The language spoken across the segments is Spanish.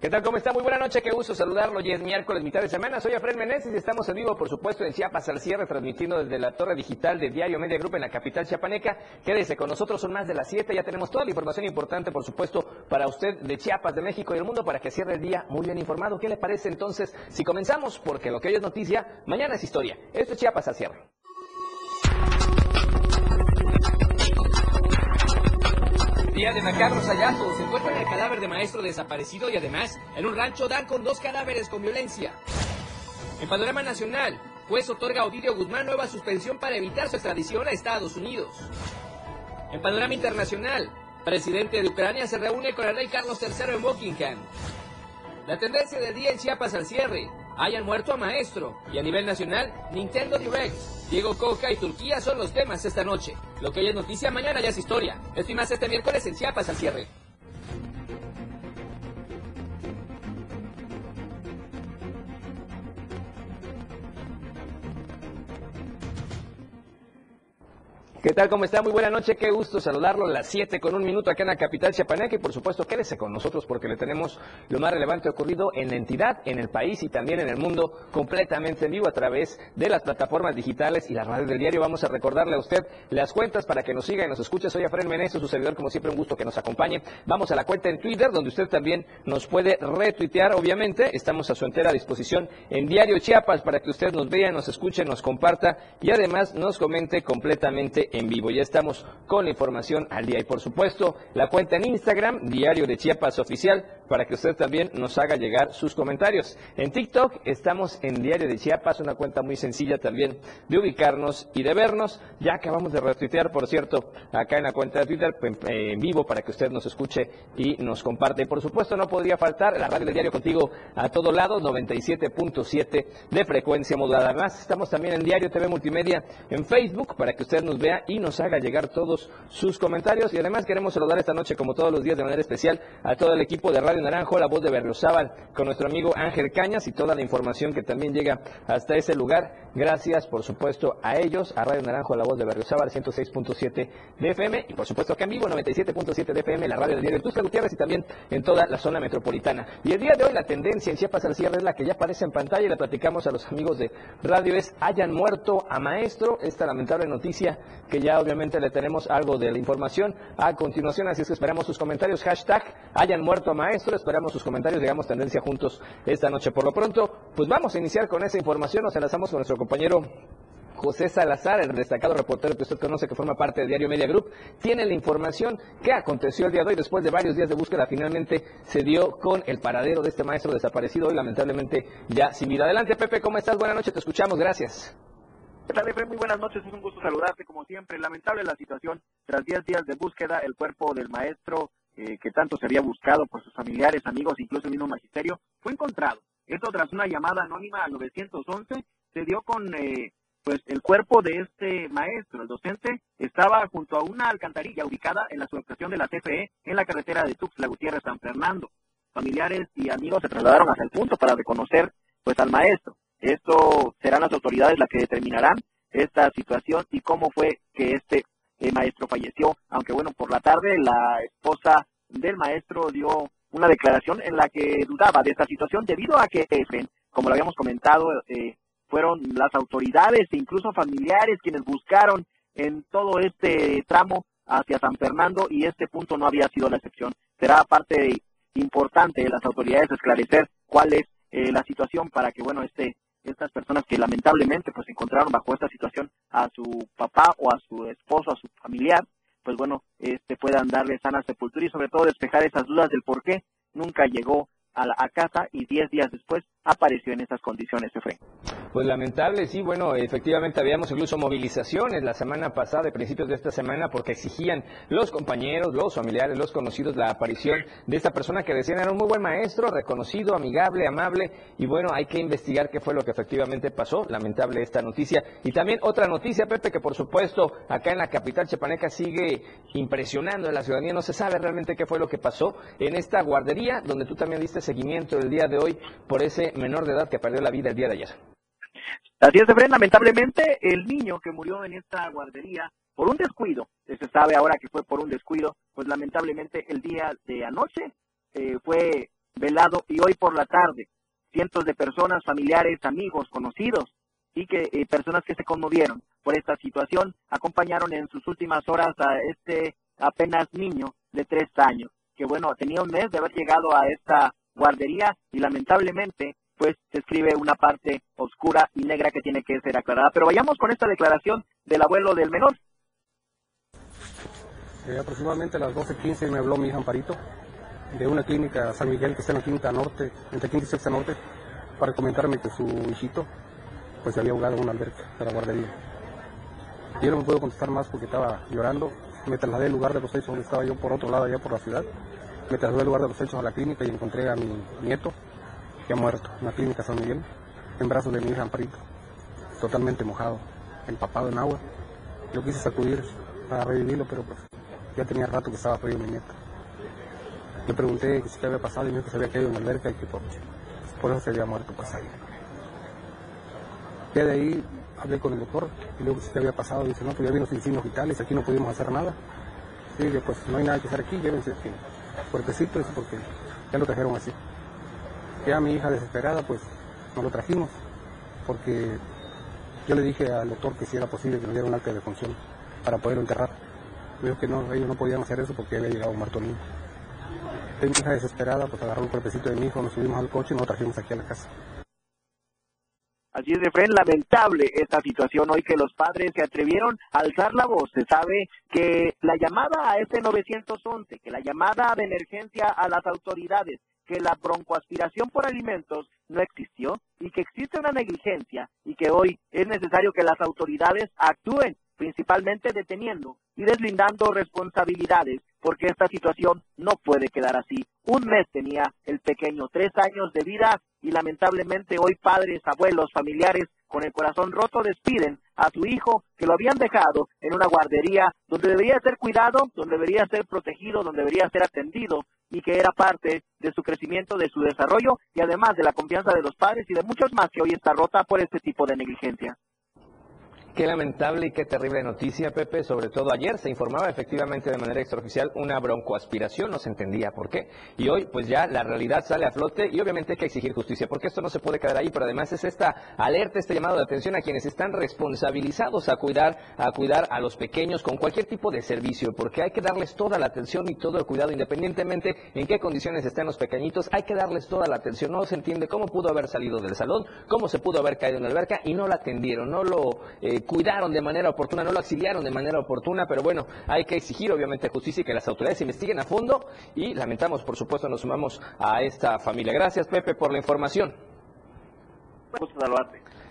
¿Qué tal? ¿Cómo está? Muy buena noche, qué gusto saludarlo. Hoy es miércoles, mitad de semana. Soy Efraín Meneses y estamos en vivo, por supuesto, en Chiapas al cierre, transmitiendo desde la torre digital de Diario Media Group en la capital chiapaneca. Quédese con nosotros, son más de las 7. Ya tenemos toda la información importante, por supuesto, para usted de Chiapas, de México y del mundo, para que cierre el día muy bien informado. ¿Qué le parece entonces si comenzamos? Porque lo que hoy es noticia, mañana es historia. Esto es Chiapas al cierre. Día de macabros hallazgos. Se encuentra el cadáver de maestro desaparecido y además en un rancho dan con dos cadáveres con violencia. En panorama nacional, juez otorga a Ovidio Guzmán nueva suspensión para evitar su extradición a Estados Unidos. En panorama internacional, presidente de Ucrania se reúne con el rey Carlos III en Buckingham. La tendencia del día en Chiapas al cierre hayan muerto a maestro. Y a nivel nacional, Nintendo Direct, Diego Coca y Turquía son los temas esta noche. Lo que hoy es noticia, mañana ya es historia. Esto este miércoles en Chiapas al cierre. ¿Qué tal? ¿Cómo está? Muy buena noche, qué gusto saludarlo. Las 7 con un minuto acá en la capital chiapaneca y por supuesto quédese con nosotros porque le tenemos lo más relevante ocurrido en la entidad, en el país y también en el mundo completamente en vivo a través de las plataformas digitales y las radios del diario. Vamos a recordarle a usted las cuentas para que nos siga y nos escuche. Soy Afren Meneses, su servidor, como siempre, un gusto que nos acompañe. Vamos a la cuenta en Twitter donde usted también nos puede retuitear, obviamente. Estamos a su entera disposición en Diario Chiapas para que usted nos vea, nos escuche, nos comparta y además nos comente completamente en vivo. Ya estamos con la información al día y por supuesto la cuenta en Instagram, Diario de Chiapas Oficial, para que usted también nos haga llegar sus comentarios. En TikTok estamos en Diario de Chiapas, una cuenta muy sencilla también de ubicarnos y de vernos. Ya acabamos de retuitear, por cierto, acá en la cuenta de Twitter en vivo para que usted nos escuche y nos comparte. Por supuesto no podría faltar la radio de Diario contigo a todo lado, 97.7 de frecuencia modulada. Además, estamos también en Diario TV Multimedia en Facebook para que usted nos vea y nos haga llegar todos sus comentarios. Y además queremos saludar esta noche, como todos los días, de manera especial a todo el equipo de Radio Naranjo, la voz de Berriozábal, con nuestro amigo Ángel Cañas y toda la información que también llega hasta ese lugar. Gracias, por supuesto, a ellos, a Radio Naranjo, la voz de Berriozábal, 106.7 de FM y, por supuesto, acá en vivo, 97.7 de FM, la radio del diario Tuxtla Gutiérrez y también en toda la zona metropolitana. Y el día de hoy la tendencia en Chiapas al cierre es la que ya aparece en pantalla y la platicamos a los amigos de radio es hayan muerto a maestro. Esta lamentable noticia que ya obviamente le tenemos algo de la información a continuación, así es que esperamos sus comentarios, hashtag hayan muerto a maestro, esperamos sus comentarios, llegamos tendencia juntos esta noche. Por lo pronto, pues vamos a iniciar con esa información, nos enlazamos con nuestro compañero José Salazar, el destacado reportero que usted conoce que forma parte de Diario Media Group, tiene la información que aconteció el día de hoy. Después de varios días de búsqueda, finalmente se dio con el paradero de este maestro desaparecido hoy, lamentablemente ya sin vida. Adelante, Pepe, ¿cómo estás? Buenas noches, te escuchamos, gracias. Muy buenas noches, es un gusto saludarte como siempre. Lamentable la situación, tras 10 días de búsqueda, el cuerpo del maestro eh, que tanto se había buscado por sus familiares, amigos, incluso el mismo magisterio, fue encontrado. Esto tras una llamada anónima al 911, se dio con eh, pues el cuerpo de este maestro, el docente, estaba junto a una alcantarilla ubicada en la subestación de la CFE en la carretera de Tuxtla Gutiérrez San Fernando. Familiares y amigos se trasladaron hasta el punto para reconocer pues al maestro. Esto serán las autoridades las que determinarán esta situación y cómo fue que este eh, maestro falleció. Aunque bueno, por la tarde la esposa del maestro dio una declaración en la que dudaba de esta situación debido a que, como lo habíamos comentado, eh, fueron las autoridades e incluso familiares quienes buscaron en todo este tramo hacia San Fernando y este punto no había sido la excepción. Será parte importante de las autoridades esclarecer cuál es eh, la situación para que, bueno, este estas personas que lamentablemente pues encontraron bajo esta situación a su papá o a su esposo, a su familiar, pues bueno, este puedan darle sana sepultura y sobre todo despejar esas dudas del por qué nunca llegó a, la, casa y 10 días después apareció en estas condiciones, Efraín. Pues lamentable, sí, bueno, efectivamente habíamos incluso movilizaciones la semana pasada, de principios de esta semana, porque exigían los compañeros, los familiares, los conocidos la aparición de esta persona que decían era un muy buen maestro, reconocido, amigable, amable, y bueno, hay que investigar qué fue lo que efectivamente pasó, lamentable esta noticia. Y también otra noticia, Pepe, que por supuesto acá en la capital chepaneca sigue impresionando a la ciudadanía, no se sabe realmente qué fue lo que pasó en esta guardería, donde tú también diste seguimiento el día de hoy por ese menor de edad que perdió la vida el día de ayer. Así es, Efraín, lamentablemente el niño que murió en esta guardería por un descuido, se sabe ahora que fue por un descuido, pues lamentablemente el día de anoche eh, fue velado y hoy por la tarde cientos de personas, familiares, amigos, conocidos y que eh, personas que se conmovieron por esta situación acompañaron en sus últimas horas a este apenas niño de tres años, que bueno, tenía un mes de haber llegado a esta guardería y lamentablemente pues se escribe una parte oscura y negra que tiene que ser aclarada. Pero vayamos con esta declaración del abuelo del menor. Eh, aproximadamente a las 12.15 me habló mi hija Amparito de una clínica San Miguel que está en la quinta norte, entre quinta y sexta norte, para comentarme que su hijito pues se había ahogado en una alberca de la guardería. Yo no me puedo contestar más porque estaba llorando. Me trasladé al lugar de los hechos donde estaba yo por otro lado allá por la ciudad. Me trasladé al lugar de los hechos a la clínica y encontré a mi nieto que muerto en la clínica San Miguel, en brazos de mi hija Amparito, totalmente mojado, empapado en agua. Yo quise sacudir para revivirlo, pero pues ya tenía rato que estaba frío mi nieto. Le pregunté qué había pasado y me dijo que se había caído en la alberca y que por, eso se había muerto pues ahí. Ya de ahí hablé con el doctor y luego qué había pasado. Dice, no, pues ya vino sin signos vitales, aquí no pudimos hacer nada. Y dije, pues no hay nada que hacer aquí, llévense aquí. Fuertecito, eso porque ya lo trajeron así. Ya mi hija desesperada, pues nos lo trajimos, porque yo le dije al doctor que si era posible que nos diera un acta de función para poderlo enterrar. Me dijo que no, ellos no podían hacer eso porque había llegado muerto niño. Mi hija desesperada, pues agarró un cuerpecito de mi hijo, nos subimos al coche y nos lo trajimos aquí a la casa. Así es de frente, lamentable esta situación hoy que los padres se atrevieron a alzar la voz. Se sabe que la llamada a este 911, que la llamada de emergencia a las autoridades que la broncoaspiración por alimentos no existió y que existe una negligencia y que hoy es necesario que las autoridades actúen, principalmente deteniendo y deslindando responsabilidades, porque esta situación no puede quedar así. Un mes tenía el pequeño, tres años de vida y lamentablemente hoy padres, abuelos, familiares con el corazón roto despiden a su hijo que lo habían dejado en una guardería donde debería ser cuidado, donde debería ser protegido, donde debería ser atendido y que era parte de su crecimiento, de su desarrollo y además de la confianza de los padres y de muchos más que hoy está rota por este tipo de negligencia. Qué lamentable y qué terrible noticia, Pepe. Sobre todo ayer se informaba efectivamente de manera extraoficial una broncoaspiración, no se entendía por qué. Y hoy, pues ya la realidad sale a flote y obviamente hay que exigir justicia, porque esto no se puede quedar ahí. Pero además es esta alerta, este llamado de atención a quienes están responsabilizados a cuidar, a cuidar a los pequeños con cualquier tipo de servicio, porque hay que darles toda la atención y todo el cuidado, independientemente en qué condiciones estén los pequeñitos. Hay que darles toda la atención. No se entiende cómo pudo haber salido del salón, cómo se pudo haber caído en la alberca y no la atendieron, no lo eh, cuidaron de manera oportuna, no lo auxiliaron de manera oportuna, pero bueno, hay que exigir obviamente justicia y que las autoridades investiguen a fondo y lamentamos, por supuesto, nos sumamos a esta familia. Gracias, Pepe, por la información.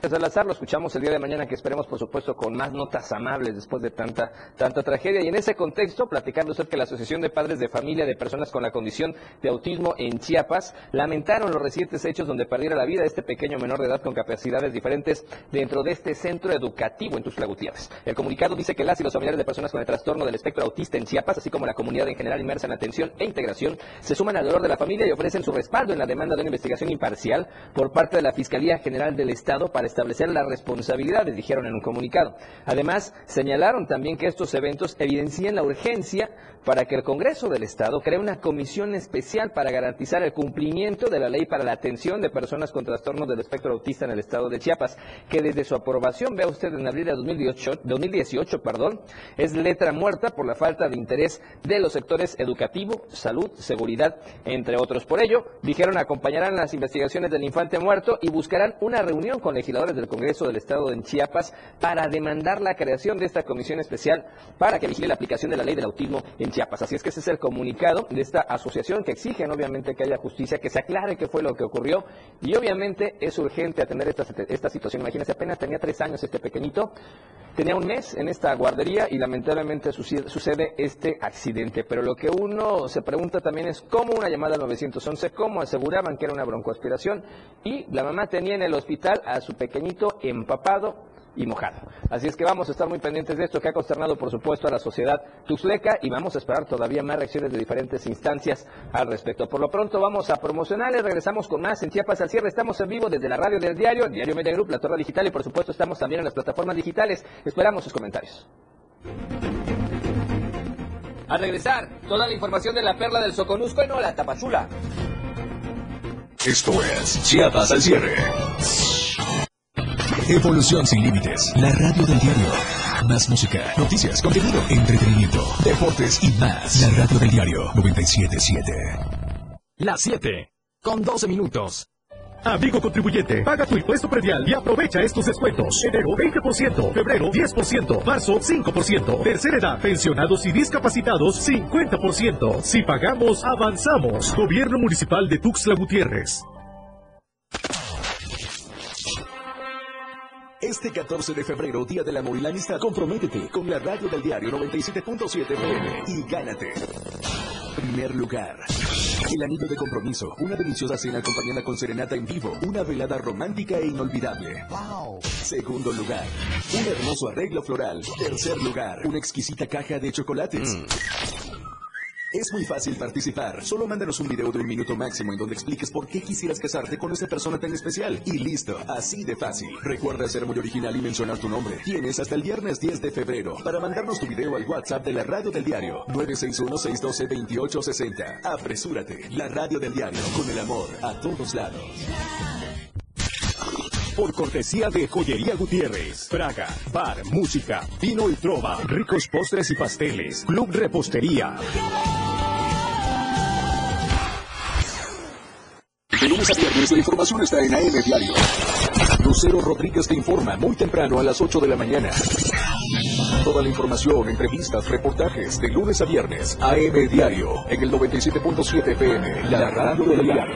Salazar lo escuchamos el día de mañana, que esperemos, por supuesto, con más notas amables después de tanta, tanta tragedia. Y en ese contexto, platicando usted que la Asociación de Padres de Familia de Personas con la Condición de Autismo en Chiapas lamentaron los recientes hechos donde perdiera la vida este pequeño menor de edad con capacidades diferentes dentro de este centro educativo en Tuxtla Gutiérrez. El comunicado dice que las y los familiares de personas con el trastorno del espectro autista en Chiapas, así como la comunidad en general inmersa en atención e integración, se suman al dolor de la familia y ofrecen su respaldo en la demanda de una investigación imparcial por parte de la Fiscalía General del Estado para establecer la responsabilidad responsabilidades, dijeron en un comunicado. Además, señalaron también que estos eventos evidencian la urgencia para que el Congreso del Estado cree una comisión especial para garantizar el cumplimiento de la ley para la atención de personas con trastornos del espectro autista en el estado de Chiapas, que desde su aprobación, vea usted en abril de 2018, 2018 perdón, es letra muerta por la falta de interés de los sectores educativo, salud, seguridad, entre otros. Por ello, dijeron acompañarán las investigaciones del infante muerto y buscarán una reunión con legisladores del Congreso del Estado de Chiapas para demandar la creación de esta comisión especial para que vigile la aplicación de la ley del autismo en Chiapas. Así es que ese es el comunicado de esta asociación que exigen obviamente que haya justicia, que se aclare qué fue lo que ocurrió y obviamente es urgente atender esta, esta situación. Imagínense, apenas tenía tres años este pequeñito, tenía un mes en esta guardería y lamentablemente sucede, este accidente. Pero lo que uno se pregunta también es cómo una llamada al 911, cómo aseguraban que era una broncoaspiración y la mamá tenía en el hospital a su pequeñito empapado y mojado. Así es que vamos a estar muy pendientes de esto que ha consternado, por supuesto, a la sociedad tuxleca y vamos a esperar todavía más reacciones de diferentes instancias al respecto. Por lo pronto vamos a promocionales, regresamos con más en Chiapas al cierre. Estamos en vivo desde la radio del diario, el Diario Media Group, la Torre Digital y por supuesto estamos también en las plataformas digitales. Esperamos sus comentarios. Al regresar, toda la información de la perla del Soconusco en Hola Tapachula. Esto es Chiapas al cierre. Evolución sin límites. La radio del diario. Más música, noticias, contenido, entretenimiento, deportes y más. La radio del diario 977. Las 7 con 12 minutos. Amigo contribuyente, paga tu impuesto predial y aprovecha estos descuentos. Enero 20%, febrero 10%, marzo 5%, tercera edad, pensionados y discapacitados 50%. Si pagamos, avanzamos. Gobierno Municipal de Tuxtla Gutiérrez. Este 14 de febrero, Día del Amor y la Amistad, comprométete con la radio del diario 97.7 FM y gánate. Primer lugar. El anillo de compromiso, una deliciosa cena acompañada con serenata en vivo, una velada romántica e inolvidable. Wow. Segundo lugar, un hermoso arreglo floral. Tercer lugar, una exquisita caja de chocolates. Mm. Es muy fácil participar. Solo mándanos un video de un minuto máximo en donde expliques por qué quisieras casarte con esta persona tan especial. Y listo, así de fácil. Recuerda ser muy original y mencionar tu nombre. Tienes hasta el viernes 10 de febrero para mandarnos tu video al WhatsApp de la radio del diario 961-612-2860. Apresúrate. La radio del diario con el amor a todos lados por cortesía de Joyería Gutiérrez. Praga, bar, música, vino y trova, ricos postres y pasteles, Club Repostería. De lunes a viernes la información está en AM Diario. Lucero Rodríguez te informa muy temprano a las 8 de la mañana. Toda la información, entrevistas, reportajes de lunes a viernes. AM Diario en el 97.7 FM, la radio del diario.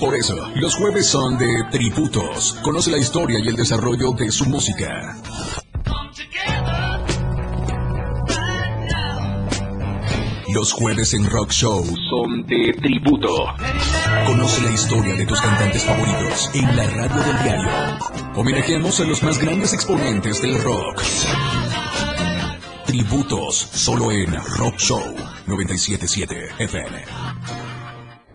Por eso, los jueves son de tributos. Conoce la historia y el desarrollo de su música. Los jueves en Rock Show son de tributo. Conoce la historia de tus cantantes favoritos en la radio del diario. Homenajeamos a los más grandes exponentes del rock. Tributos solo en Rock Show 977 FM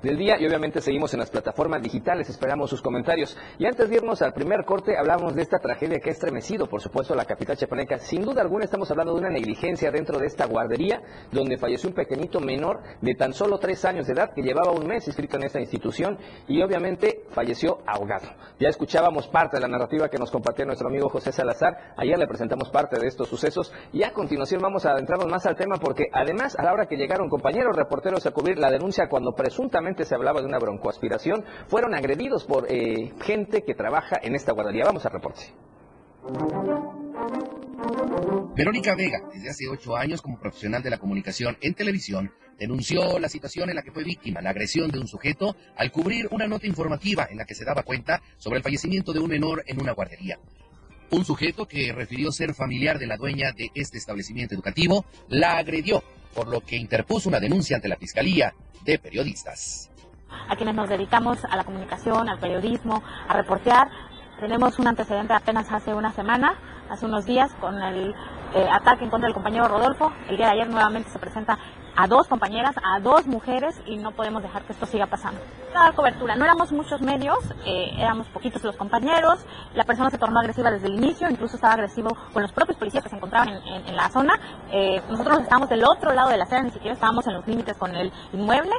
del día y obviamente seguimos en las plataformas digitales, esperamos sus comentarios. Y antes de irnos al primer corte, hablamos de esta tragedia que ha estremecido, por supuesto, la capital chapaneca. Sin duda alguna estamos hablando de una negligencia dentro de esta guardería, donde falleció un pequeñito menor de tan solo tres años de edad que llevaba un mes inscrito en esta institución y obviamente falleció ahogado. Ya escuchábamos parte de la narrativa que nos compartió nuestro amigo José Salazar, ayer le presentamos parte de estos sucesos y a continuación vamos a adentrarnos más al tema porque además a la hora que llegaron compañeros reporteros a cubrir la denuncia cuando presuntamente se hablaba de una broncoaspiración, fueron agredidos por eh, gente que trabaja en esta guardería. Vamos al reporte. Verónica Vega, desde hace ocho años como profesional de la comunicación en televisión, denunció la situación en la que fue víctima, la agresión de un sujeto, al cubrir una nota informativa en la que se daba cuenta sobre el fallecimiento de un menor en una guardería. Un sujeto que refirió ser familiar de la dueña de este establecimiento educativo la agredió, por lo que interpuso una denuncia ante la Fiscalía de Periodistas a quienes nos dedicamos a la comunicación, al periodismo, a reportear. Tenemos un antecedente apenas hace una semana, hace unos días, con el eh, ataque en contra del compañero Rodolfo. El día de ayer nuevamente se presenta a dos compañeras, a dos mujeres y no podemos dejar que esto siga pasando. Dar cobertura, no éramos muchos medios, eh, éramos poquitos los compañeros, la persona se tornó agresiva desde el inicio, incluso estaba agresivo con los propios policías que se encontraban en, la zona. Eh, nosotros estábamos del otro lado de la acera, ni siquiera estábamos en los límites con el inmueble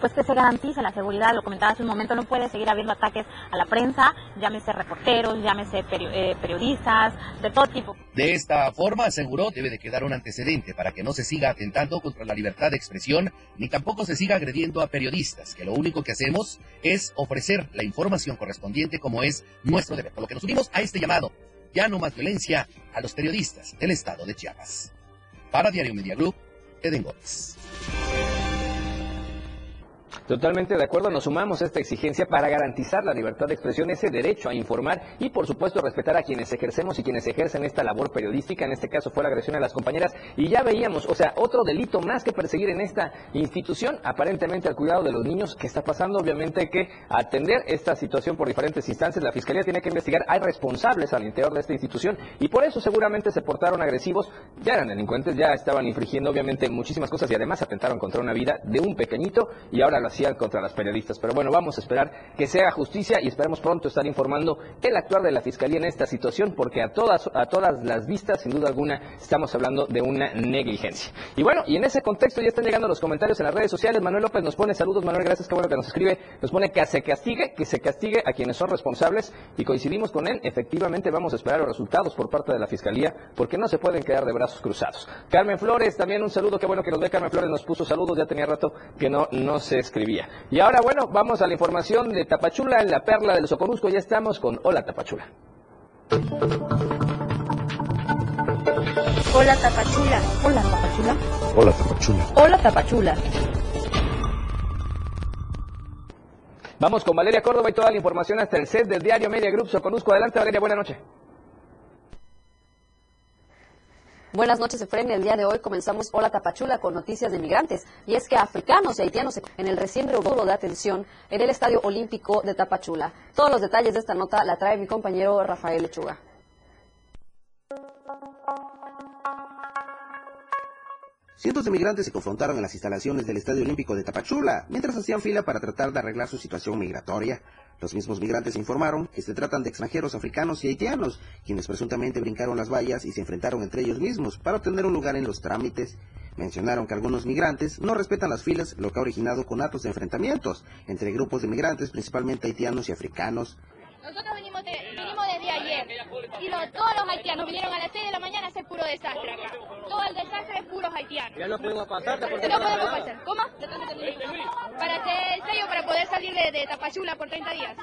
pues que se garantice la seguridad, lo comentaba hace un momento, no puede seguir habiendo ataques a la prensa, llámese reporteros, llámese eh, periodistas, de todo tipo. De esta forma, aseguró, debe de quedar un antecedente para que no se siga atentando contra la libertad de expresión, ni tampoco se siga agrediendo a periodistas, que lo único que hacemos es ofrecer la información correspondiente como es nuestro deber, por lo que nos unimos a este llamado, ya no más violencia a los periodistas del estado de Chiapas. Para Diario Media Group, Eden Gómez. Totalmente de acuerdo, nos sumamos a esta exigencia para garantizar la libertad de expresión, ese derecho a informar y por supuesto respetar a quienes ejercemos y quienes ejercen esta labor periodística, en este caso fue la agresión a las compañeras. Y ya veíamos, o sea, otro delito más que perseguir en esta institución, aparentemente al cuidado de los niños, que está pasando, obviamente hay que atender esta situación por diferentes instancias, la Fiscalía tiene que investigar, hay responsables al interior de esta institución y por eso seguramente se portaron agresivos, ya eran delincuentes, ya estaban infringiendo obviamente muchísimas cosas y además atentaron contra una vida de un pequeñito y ahora lo contra las periodistas. Pero bueno, vamos a esperar que se haga justicia y esperemos pronto estar informando el actuar de la Fiscalía en esta situación porque a todas, a todas las vistas, sin duda alguna, estamos hablando de una negligencia. Y bueno, y en ese contexto ya están llegando los comentarios en las redes sociales. Manuel López nos pone saludos, Manuel, gracias, qué bueno que nos escribe. Nos pone que se castigue, que se castigue a quienes son responsables y coincidimos con él. Efectivamente, vamos a esperar los resultados por parte de la Fiscalía porque no se pueden quedar de brazos cruzados. Carmen Flores, también un saludo, qué bueno que nos ve Carmen Flores, nos puso saludos, ya tenía rato que no, no se escribía. Y ahora, bueno, vamos a la información de Tapachula, en la perla del Socorusco, ya estamos con Hola Tapachula. Hola Tapachula. Hola Tapachula. Hola Tapachula. Hola Tapachula. Vamos con Valeria Córdoba y toda la información hasta el set del diario Media Group Soconusco. Adelante Valeria, buena noche. Buenas noches, Efraín. El día de hoy comenzamos Hola Tapachula con noticias de migrantes. Y es que africanos y haitianos en el recién reunido de atención en el Estadio Olímpico de Tapachula. Todos los detalles de esta nota la trae mi compañero Rafael Lechuga. Cientos de migrantes se confrontaron en las instalaciones del Estadio Olímpico de Tapachula mientras hacían fila para tratar de arreglar su situación migratoria. Los mismos migrantes informaron que se tratan de extranjeros africanos y haitianos, quienes presuntamente brincaron las vallas y se enfrentaron entre ellos mismos para obtener un lugar en los trámites. Mencionaron que algunos migrantes no respetan las filas, lo que ha originado conatos de enfrentamientos entre grupos de migrantes, principalmente haitianos y africanos venimos, de, vinimos desde ayer y lo- todos los haitianos vinieron a las 6 de la mañana a hacer puro desastre acá. Todo el desastre es puros haitianos. Ya no podemos pasar, ¿por qué No podemos pasar. ¿Cómo? Para hacer sello para poder salir de, de Tapachula por 30 días.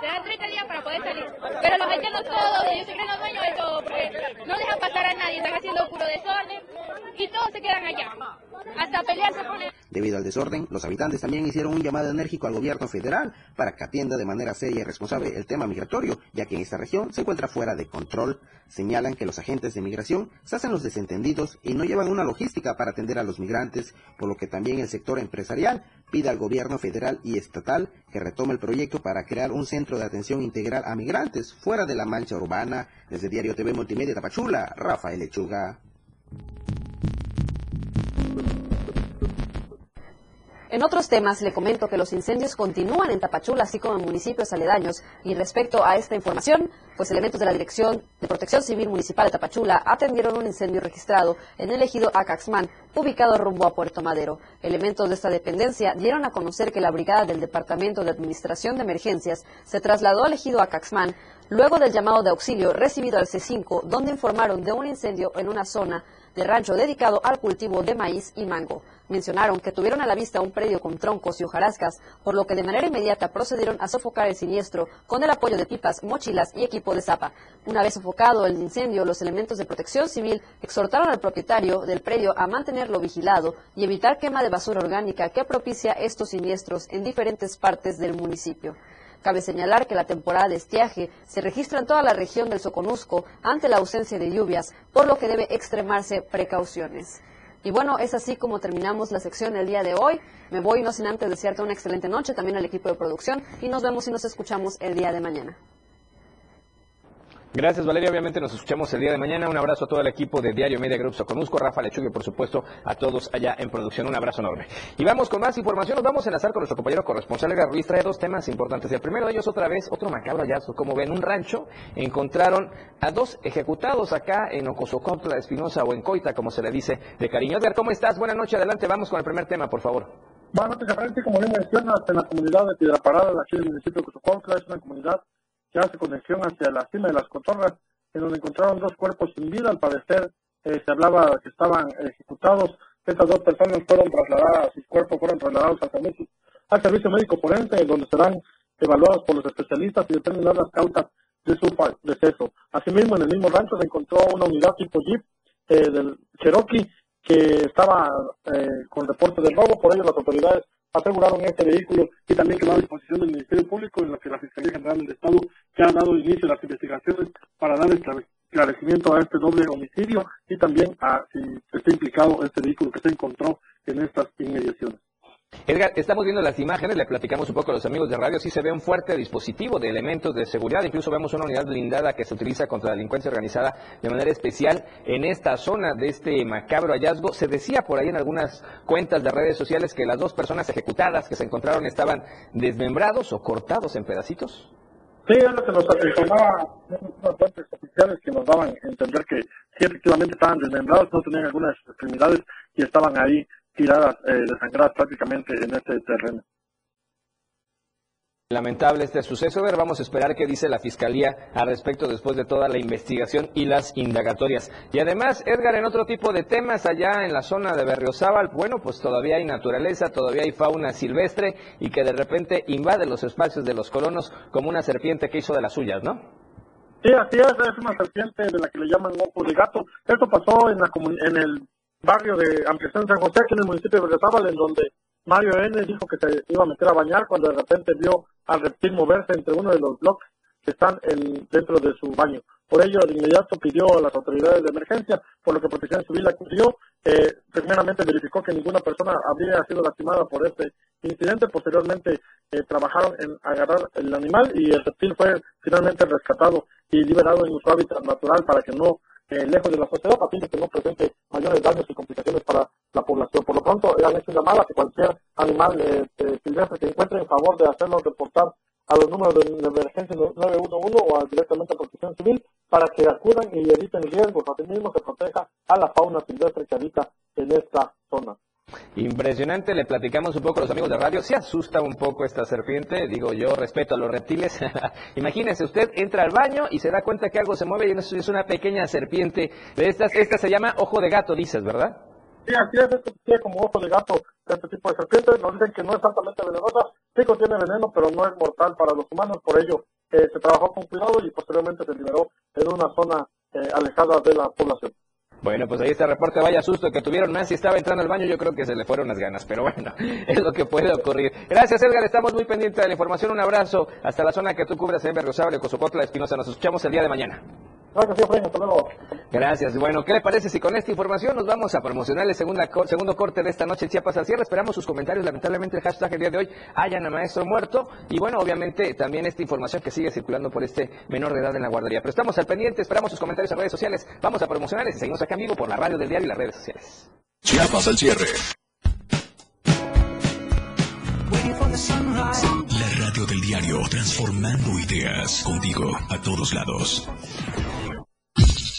Te dan 30 días para poder salir. Pero los todos, de todo, porque no dejan pasar a nadie, están haciendo desorden y todos se quedan allá. Hasta. Debido al desorden, los habitantes también hicieron un llamado enérgico al gobierno federal para que atienda de manera seria y responsable el tema migratorio, ya que en esta región se encuentra fuera de control. Señalan que los agentes de migración se hacen los desentendidos y no llevan una logística para atender a los migrantes, por lo que también el sector empresarial pide al gobierno federal y estatal que retome el proyecto para crear un centro de atención integral a migrantes fuera de la mancha urbana. Desde Diario TV Multimedia Tapachula, Rafael Lechuga. En otros temas, le comento que los incendios continúan en Tapachula, así como en municipios aledaños. Y respecto a esta información, pues elementos de la Dirección de Protección Civil Municipal de Tapachula atendieron un incendio registrado en el ejido Acaxman, ubicado rumbo a Puerto Madero. Elementos de esta dependencia dieron a conocer que la brigada del Departamento de Administración de Emergencias se trasladó al ejido Acaxman luego del llamado de auxilio recibido al C5, donde informaron de un incendio en una zona de rancho dedicado al cultivo de maíz y mango. Mencionaron que tuvieron a la vista un predio con troncos y hojarascas, por lo que de manera inmediata procedieron a sofocar el siniestro con el apoyo de pipas, mochilas y equipo de zapa. Una vez sofocado el incendio, los elementos de protección civil exhortaron al propietario del predio a mantenerlo vigilado y evitar quema de basura orgánica que propicia estos siniestros en diferentes partes del municipio. Cabe señalar que la temporada de estiaje se registra en toda la región del Soconusco ante la ausencia de lluvias, por lo que debe extremarse precauciones. Y bueno, es así como terminamos la sección el día de hoy. Me voy no sin antes desearte una excelente noche también al equipo de producción y nos vemos y nos escuchamos el día de mañana. Gracias Valeria, obviamente nos escuchamos el día de mañana. Un abrazo a todo el equipo de Diario Media Group Soconusco, Rafa Lechugue, por supuesto, a todos allá en producción. Un abrazo enorme. Y vamos con más información. Nos vamos a enlazar con nuestro compañero corresponsal Edgar Ruiz. Trae dos temas importantes. El primero de ellos, otra vez, otro macabro hallazgo. Como ven, un rancho encontraron a dos ejecutados acá en Ocosocontla, Espinosa o en Coita, como se le dice de cariño. Edgar, ¿cómo estás? Buenas noches. Adelante, vamos con el primer tema, por favor. Pues aparente, como bien mencionas, en la comunidad de Piedraparada, aquí en el municipio de Cozocontla, es una comunidad que hace conexión hacia la cima de las cotorras, en donde encontraron dos cuerpos sin vida. Al parecer, eh, se hablaba que estaban ejecutados. Estas dos personas fueron trasladadas, sus cuerpos fueron trasladados al servicio, al servicio médico forense, donde serán evaluados por los especialistas y determinar las causas de su deceso. Asimismo, en el mismo rancho se encontró una unidad tipo Jeep eh, del Cherokee que estaba eh, con reporte de robo, por ello las autoridades aseguraron este vehículo y también quedó a disposición del Ministerio Público en lo que la Fiscalía General del Estado ya ha dado inicio a las investigaciones para dar esclarecimiento a este doble homicidio y también a si está implicado este vehículo que se encontró en estas inmediaciones. Edgar, estamos viendo las imágenes, le platicamos un poco a los amigos de radio, sí se ve un fuerte dispositivo de elementos de seguridad, incluso vemos una unidad blindada que se utiliza contra la delincuencia organizada de manera especial en esta zona de este macabro hallazgo. Se decía por ahí en algunas cuentas de redes sociales que las dos personas ejecutadas que se encontraron estaban desmembrados o cortados en pedacitos. Sí, es lo que nos informaba unas fuentes oficiales que nos daban a entender que sí, efectivamente estaban desmembrados, no tenían algunas extremidades y estaban ahí tiradas, eh, desangradas prácticamente en este terreno. Lamentable este suceso. A ver, vamos a esperar qué dice la Fiscalía al respecto después de toda la investigación y las indagatorias. Y además, Edgar, en otro tipo de temas, allá en la zona de Berriozábal, bueno, pues todavía hay naturaleza, todavía hay fauna silvestre y que de repente invade los espacios de los colonos como una serpiente que hizo de las suyas, ¿no? Sí, así es, es una serpiente de la que le llaman ojo de gato. Esto pasó en, la en el barrio de Ampliación San José, aquí en el municipio de Berriozábal, en donde Mario N. dijo que se iba a meter a bañar cuando de repente vio al reptil moverse entre uno de los bloques que están en, dentro de su baño. Por ello, de inmediato pidió a las autoridades de emergencia, por lo que Protección Civil acudió. Eh, primeramente verificó que ninguna persona habría sido lastimada por este incidente. Posteriormente eh, trabajaron en agarrar el animal y el reptil fue finalmente rescatado y liberado en su hábitat natural para que no eh, lejos de la sociedad a de que no presente mayores daños y complicaciones para la población. Por lo pronto, han hecho llamada a que cualquier animal eh, eh, silvestre que encuentre en favor de hacerlo reportar a los números de, emergencia 911 o directamente a Protección Civil para que acudan y eviten riesgos. Asimismo, se proteja a la fauna silvestre que habita en esta zona. Impresionante, le platicamos un poco a los amigos de radio. Se asusta un poco esta serpiente, digo yo, respeto a los reptiles. Imagínese, usted entra al baño y se da cuenta que algo se mueve y es una pequeña serpiente de estas. Esta se llama ojo de gato, dices, ¿verdad? Sí, así es, tiene como ojo de gato este tipo de serpiente. Nos dicen que no es altamente venenosa, sí contiene veneno, pero no es mortal para los humanos. Por ello, eh, se trabajó con cuidado y posteriormente se liberó en una zona eh, alejada de la población. Bueno, pues ahí está el reporte. Vaya susto que tuvieron. Nancy estaba entrando al baño. Yo creo que se le fueron las ganas. Pero bueno, es lo que puede ocurrir. Gracias, Edgar. Estamos muy pendientes de la información. Un abrazo hasta la zona que tú cubres en Berrosable, Cosocotla, Espinosa. Nos escuchamos el día de mañana. Gracias. Bueno, ¿qué le parece si con esta información nos vamos a promocionar el segunda, segundo corte de esta noche en Chiapas al cierre? Esperamos sus comentarios. Lamentablemente el hashtag el día de hoy hayan a maestro muerto. Y bueno, obviamente también esta información que sigue circulando por este menor de edad en la guardería. Pero estamos al pendiente, esperamos sus comentarios en redes sociales. Vamos a promocionarles y seguimos acá en vivo por la radio del diario y las redes sociales. Chiapas al cierre. La radio del diario, transformando ideas contigo a todos lados.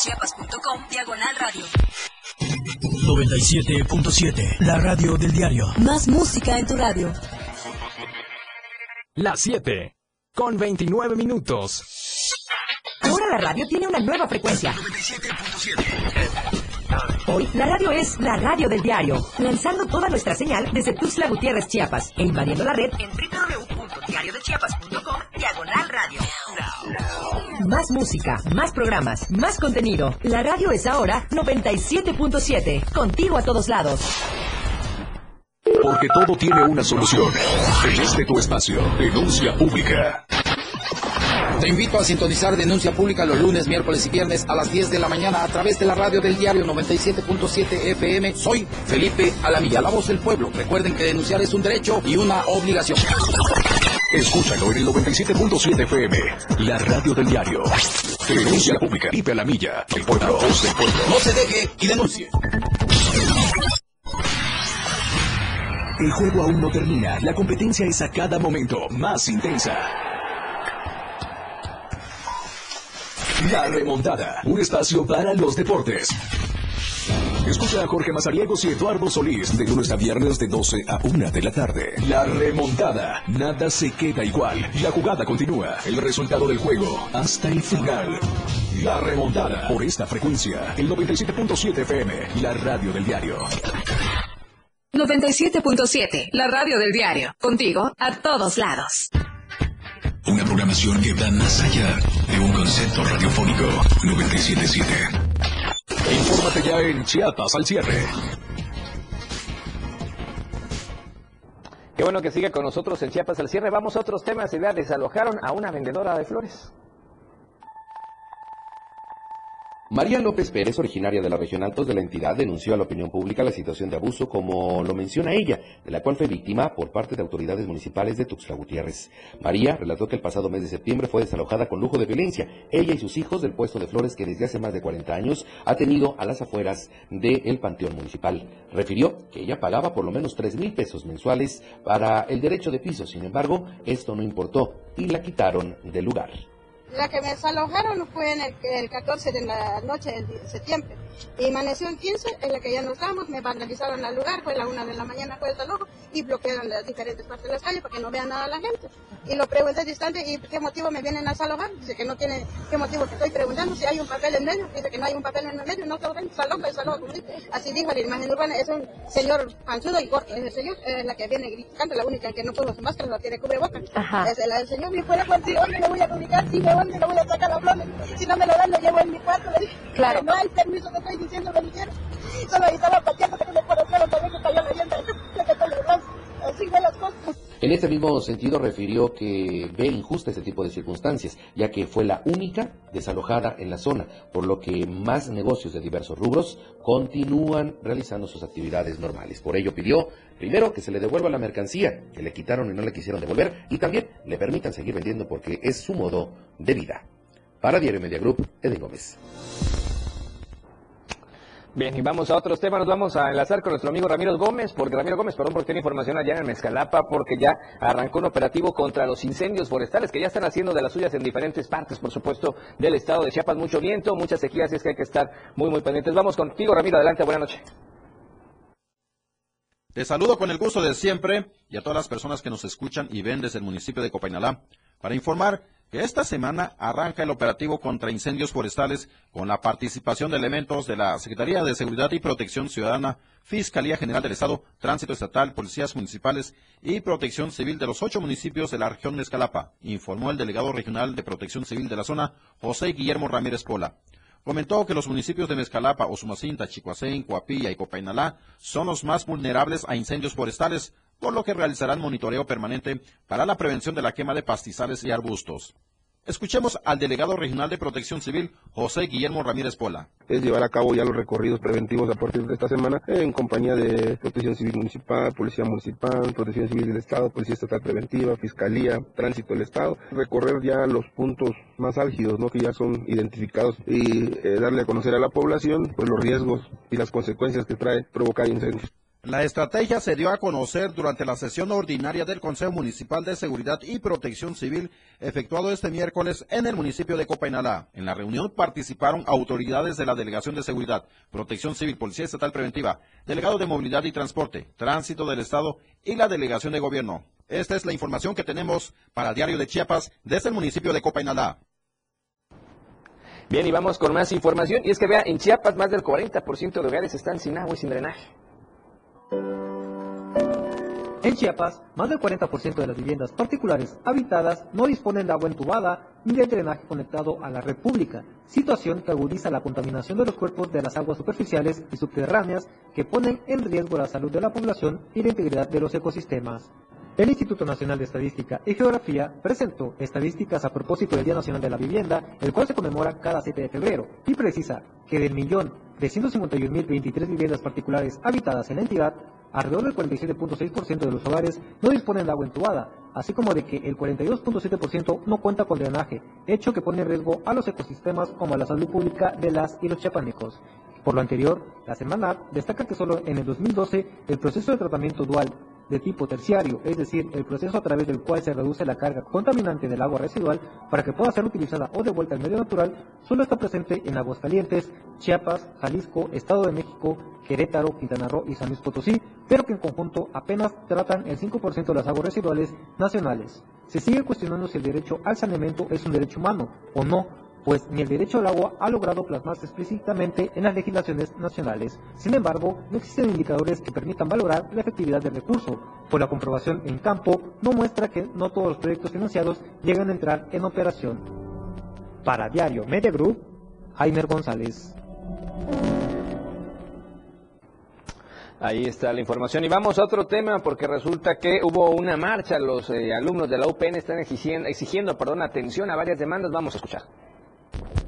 www.diariodechiapas.com Diagonal Radio. 97.7. La radio del diario. Más música en tu radio. Las 7. Con 29 minutos. Ahora la radio tiene una nueva frecuencia. 97.7. Hoy, la radio es la radio del diario, lanzando toda nuestra señal desde Tuxtla Gutiérrez, Chiapas, e invadiendo la red en www.diariodechiapas.com, diagonal radio. Más música, más programas, más contenido. La radio es ahora 97.7, contigo a todos lados. Porque todo tiene una solución. En este tu espacio, denuncia pública. Te invito a sintonizar Denuncia Pública los lunes, miércoles y viernes a las 10 de la mañana a través de la radio del diario 97.7 FM. Soy Felipe Alamilla, la voz del pueblo. Recuerden que denunciar es un derecho y una obligación. Escúchalo en el 97.7 FM, la radio del diario. Denuncia Pública, Felipe Alamilla, el pueblo, voz del pueblo. No se deje y denuncie. El juego aún no termina. La competencia es a cada momento más intensa. La remontada, un espacio para los deportes. Escucha a Jorge Mazariegos y Eduardo Solís de lunes a viernes de 12 a 1 de la tarde. La remontada. Nada se queda igual. La jugada continúa. El resultado del juego hasta el final. La remontada. Por esta frecuencia. El 97.7 FM. La radio del diario. 97.7, la radio del diario. Contigo a todos lados. Una programación que va más allá de un concepto radiofónico. 97.7. Infórmate ya en Chiapas al cierre. Qué bueno que siga con nosotros en Chiapas al cierre. Vamos a otros temas. Ya desalojaron a una vendedora de flores. María López Pérez, originaria de la región Altos de la entidad, denunció a la opinión pública la situación de abuso, como lo menciona ella, de la cual fue víctima por parte de autoridades municipales de Tuxtla Gutiérrez. María relató que el pasado mes de septiembre fue desalojada con lujo de violencia, ella y sus hijos del puesto de flores que desde hace más de 40 años ha tenido a las afueras del Panteón Municipal. Refirió que ella pagaba por lo menos 3 mil pesos mensuales para el derecho de piso, sin embargo, esto no importó y la quitaron del lugar. La que me desalojaron fue en el, el 14 de la noche de septiembre. Y amaneció el 15, en la que ya nos estábamos, me vandalizaron el lugar, fue la una de la mañana fue el desalojo y bloquearon las diferentes partes de las calles para que no vean nada la gente. Y lo pregunté distante, ¿y qué motivo me vienen a desalojar? Dice que no tiene, ¿qué motivo que estoy preguntando? Si hay un papel en medio, dice que no hay un papel en el medio, no todo ven, desalojo, desalojo. Así dijo la imagen urbana, es un señor panzudo y corto, ese señor, es la que viene gritando, la única que no puso su máscara, la tiene cubrebocas. Es el, el señor me fuera pues, ¿dónde le voy a comunicar? Si me voy, le voy a sacar las flores, si no me lo dan, lo llevo en mi cuarto, le dije, Claro. no hay permiso que estoy diciendo, me dijeron. Solo estaba pateando, no puedo hacer, también que cayó la el brazo. Así fue las cosas. En este mismo sentido refirió que ve injusta este tipo de circunstancias, ya que fue la única desalojada en la zona, por lo que más negocios de diversos rubros continúan realizando sus actividades normales. Por ello pidió, primero, que se le devuelva la mercancía que le quitaron y no le quisieron devolver, y también le permitan seguir vendiendo porque es su modo de vida. Para Diario Media Group, Eden Gómez. Bien, y vamos a otros temas. Nos vamos a enlazar con nuestro amigo Ramiro Gómez, porque Ramiro Gómez, perdón, porque tiene información allá en Mezcalapa, porque ya arrancó un operativo contra los incendios forestales que ya están haciendo de las suyas en diferentes partes, por supuesto, del estado de Chiapas. Mucho viento, muchas sequías, y es que hay que estar muy, muy pendientes. Vamos contigo, Ramiro. Adelante, buenas noches. Te saludo con el gusto de siempre y a todas las personas que nos escuchan y ven desde el municipio de Copainalá para informar que esta semana arranca el operativo contra incendios forestales con la participación de elementos de la Secretaría de Seguridad y Protección Ciudadana, Fiscalía General del Estado, Tránsito Estatal, Policías Municipales y Protección Civil de los ocho municipios de la región de Escalapa, informó el delegado regional de Protección Civil de la zona, José Guillermo Ramírez Pola. Comentó que los municipios de Mezcalapa, Osumacinta, Chicoacén, Coapilla y Copainalá son los más vulnerables a incendios forestales, por lo que realizarán monitoreo permanente para la prevención de la quema de pastizales y arbustos. Escuchemos al delegado regional de Protección Civil, José Guillermo Ramírez Pola. es llevar a cabo ya los recorridos preventivos a partir de esta semana en compañía de Protección Civil Municipal, Policía Municipal, Protección Civil del Estado, Policía Estatal Preventiva, Fiscalía, Tránsito del Estado, recorrer ya los puntos más álgidos, ¿no? que ya son identificados y eh, darle a conocer a la población pues, los riesgos y las consecuencias que trae provocar incendios. La estrategia se dio a conocer durante la sesión ordinaria del Consejo Municipal de Seguridad y Protección Civil efectuado este miércoles en el municipio de Copainalá. En la reunión participaron autoridades de la Delegación de Seguridad, Protección Civil, Policía Estatal Preventiva, Delegado de Movilidad y Transporte, Tránsito del Estado y la Delegación de Gobierno. Esta es la información que tenemos para Diario de Chiapas desde el municipio de Copainalá. Bien, y vamos con más información. Y es que vea, en Chiapas más del 40% de hogares están sin agua y sin drenaje. En Chiapas, más del 40% de las viviendas particulares habitadas no disponen de agua entubada ni de drenaje conectado a la red pública, situación que agudiza la contaminación de los cuerpos de las aguas superficiales y subterráneas que ponen en riesgo la salud de la población y la integridad de los ecosistemas. El Instituto Nacional de Estadística y Geografía presentó estadísticas a propósito del Día Nacional de la Vivienda, el cual se conmemora cada 7 de febrero, y precisa que del millón de 151.023 viviendas particulares habitadas en la entidad, alrededor del 47.6% de los hogares no disponen de agua entubada, así como de que el 42.7% no cuenta con drenaje, hecho que pone en riesgo a los ecosistemas como a la salud pública de las y los chiapanecos. Por lo anterior, la Semanat destaca que solo en el 2012 el proceso de tratamiento dual de tipo terciario, es decir, el proceso a través del cual se reduce la carga contaminante del agua residual para que pueda ser utilizada o devuelta al medio natural, solo está presente en Aguascalientes, Chiapas, Jalisco, Estado de México, Querétaro, Quintana Roo y San Luis Potosí, pero que en conjunto apenas tratan el 5% de las aguas residuales nacionales. Se sigue cuestionando si el derecho al saneamiento es un derecho humano o no, pues ni el derecho al agua ha logrado plasmarse explícitamente en las legislaciones nacionales. Sin embargo, no existen indicadores que permitan valorar la efectividad del recurso, pues la comprobación en campo no muestra que no todos los proyectos financiados llegan a entrar en operación. Para Diario Media Group, Jaime González. Ahí está la información. Y vamos a otro tema porque resulta que hubo una marcha. Los eh, alumnos de la UPN están exigiendo, exigiendo perdón, atención a varias demandas. Vamos a escuchar. you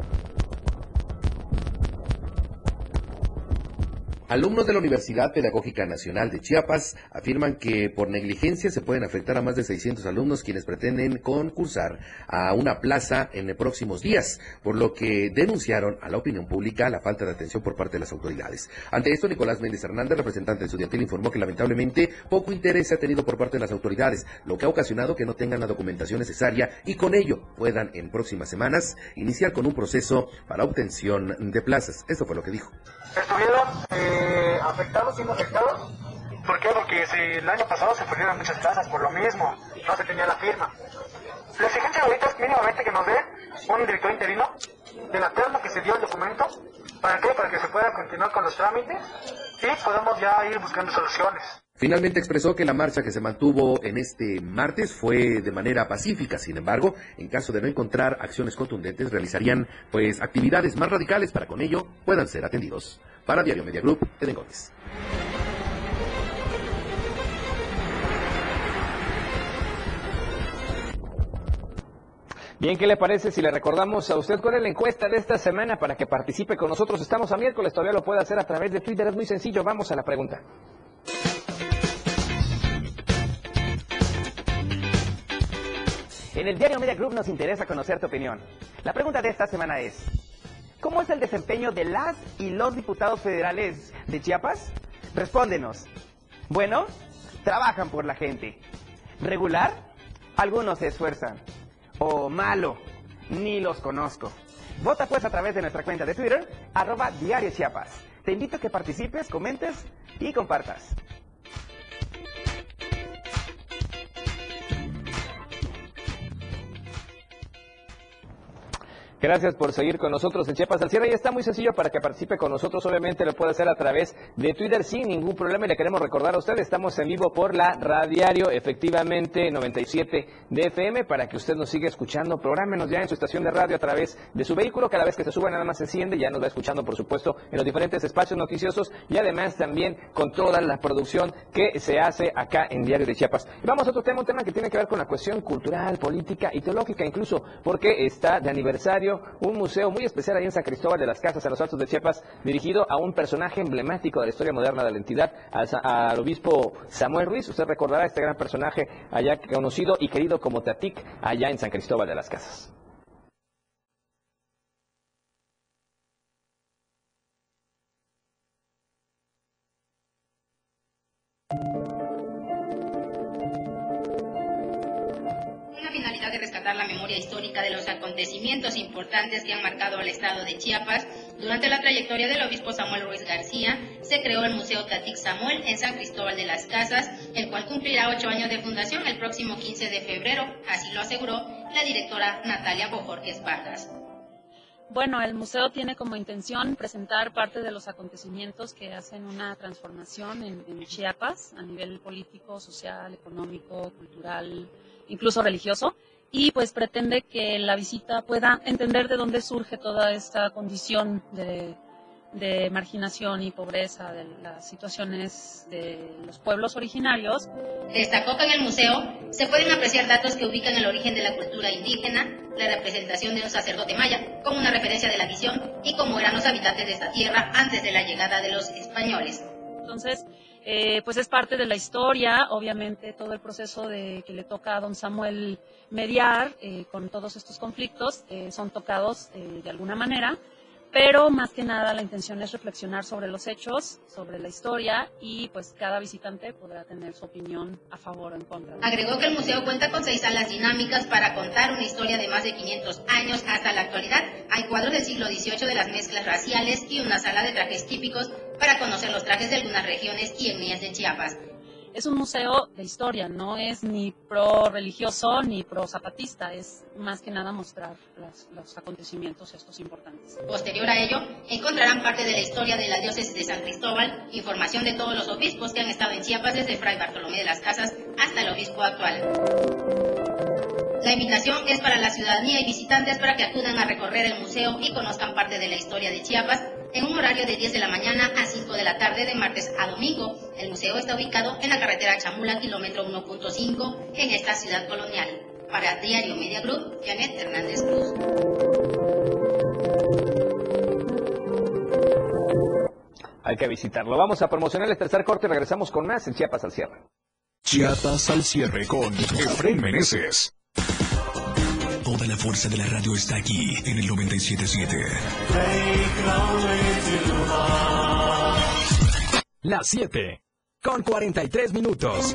Alumnos de la Universidad Pedagógica Nacional de Chiapas afirman que por negligencia se pueden afectar a más de 600 alumnos quienes pretenden concursar a una plaza en próximos días, por lo que denunciaron a la opinión pública la falta de atención por parte de las autoridades. Ante esto, Nicolás Méndez Hernández, representante estudiantil, informó que lamentablemente poco interés se ha tenido por parte de las autoridades, lo que ha ocasionado que no tengan la documentación necesaria y con ello puedan en próximas semanas iniciar con un proceso para obtención de plazas. Esto fue lo que dijo. Estuvieron eh, afectados, siendo afectados. ¿Por qué? Porque si el año pasado se perdieron muchas plazas por lo mismo, no se tenía la firma. La exigencia ahorita es mínimamente que nos dé un director interino de la terna que se dio el documento. ¿Para qué? Para que se pueda continuar con los trámites y podamos ya ir buscando soluciones. Finalmente expresó que la marcha que se mantuvo en este martes fue de manera pacífica. Sin embargo, en caso de no encontrar acciones contundentes, realizarían pues actividades más radicales para con ello puedan ser atendidos. Para Diario Media Group, Eden Gómez. Bien, ¿qué le parece si le recordamos a usted cuál es la encuesta de esta semana para que participe con nosotros? Estamos a miércoles, todavía lo puede hacer a través de Twitter, es muy sencillo. Vamos a la pregunta. En el diario Media Group nos interesa conocer tu opinión. La pregunta de esta semana es, ¿cómo es el desempeño de las y los diputados federales de Chiapas? Respóndenos. Bueno, trabajan por la gente. ¿Regular? Algunos se esfuerzan. O malo, ni los conozco. Vota pues a través de nuestra cuenta de Twitter, arroba Diario Chiapas. Te invito a que participes, comentes y compartas. Gracias por seguir con nosotros en Chiapas al Cierre. Y está muy sencillo para que participe con nosotros. Obviamente lo puede hacer a través de Twitter sin ningún problema. Y le queremos recordar a usted, estamos en vivo por la Radiario, efectivamente 97 de FM, para que usted nos siga escuchando. Prográmenos ya en su estación de radio a través de su vehículo. Cada vez que se suba nada más se enciende. Ya nos va escuchando, por supuesto, en los diferentes espacios noticiosos. Y además también con toda la producción que se hace acá en Diario de Chiapas. Y vamos a otro tema, un tema que tiene que ver con la cuestión cultural, política y teológica, incluso porque está de aniversario un museo muy especial ahí en San Cristóbal de las Casas, a los Altos de Chiapas, dirigido a un personaje emblemático de la historia moderna de la entidad, al, obispo Samuel Ruiz. Usted recordará este gran personaje allá conocido y querido como Tatic, allá en San Cristóbal de las Casas. Una rescatar la memoria histórica de los acontecimientos importantes que han marcado al estado de Chiapas, durante la trayectoria del obispo Samuel Ruiz García, se creó el Museo Tatic Samuel en San Cristóbal de las Casas, el cual cumplirá ocho años de fundación el próximo 15 de febrero, así lo aseguró la directora Natalia Bojorques Vargas. Bueno, el museo tiene como intención presentar parte de los acontecimientos que hacen una transformación en, en, Chiapas a nivel político, social, económico, cultural, incluso religioso. Y pues pretende que la visita pueda entender de dónde surge toda esta condición de, de marginación y pobreza, de las situaciones de los pueblos originarios. Destacó que en el museo se pueden apreciar datos que ubican el origen de la cultura indígena, la representación de un sacerdote maya, como una referencia de la visión y cómo eran los habitantes de esta tierra antes de la llegada de los españoles. Entonces, eh, pues es parte de la historia, obviamente todo el proceso de que le toca a don Samuel mediar eh, con todos estos conflictos eh, son tocados de alguna manera pero más que nada la intención es reflexionar sobre los hechos, sobre la historia y pues cada visitante podrá tener su opinión a favor o en contra. Agregó que el museo cuenta con seis salas dinámicas para contar una historia de más de 500 años hasta la actualidad. Hay cuadros del siglo XVIII de las mezclas raciales y una sala de trajes típicos para conocer los trajes de algunas regiones y etnias de Chiapas es un museo de historia, no es ni pro religioso ni pro zapatista, es más que nada mostrar los, acontecimientos estos importantes. Posterior a ello, encontrarán parte de la historia de la diócesis de San Cristóbal, información de todos los obispos que han estado en Chiapas desde Fray Bartolomé de las Casas hasta el obispo actual. La invitación es para la ciudadanía y visitantes para que acudan a recorrer el museo y conozcan parte de la historia de Chiapas en un horario de 10 de la mañana a 5 de la tarde de martes a domingo. El museo está ubicado en la carretera Chamula, kilómetro 1.5, en esta ciudad colonial. Para Diario Media Group, Janet Hernández Cruz. Hay que visitarlo. Vamos a promocionar el tercer corte y regresamos con más en Chiapas al cierre. Chiapas al cierre con Efraín Meneses. Toda la fuerza de la radio está aquí en el 977. Las 7 con 43 minutos.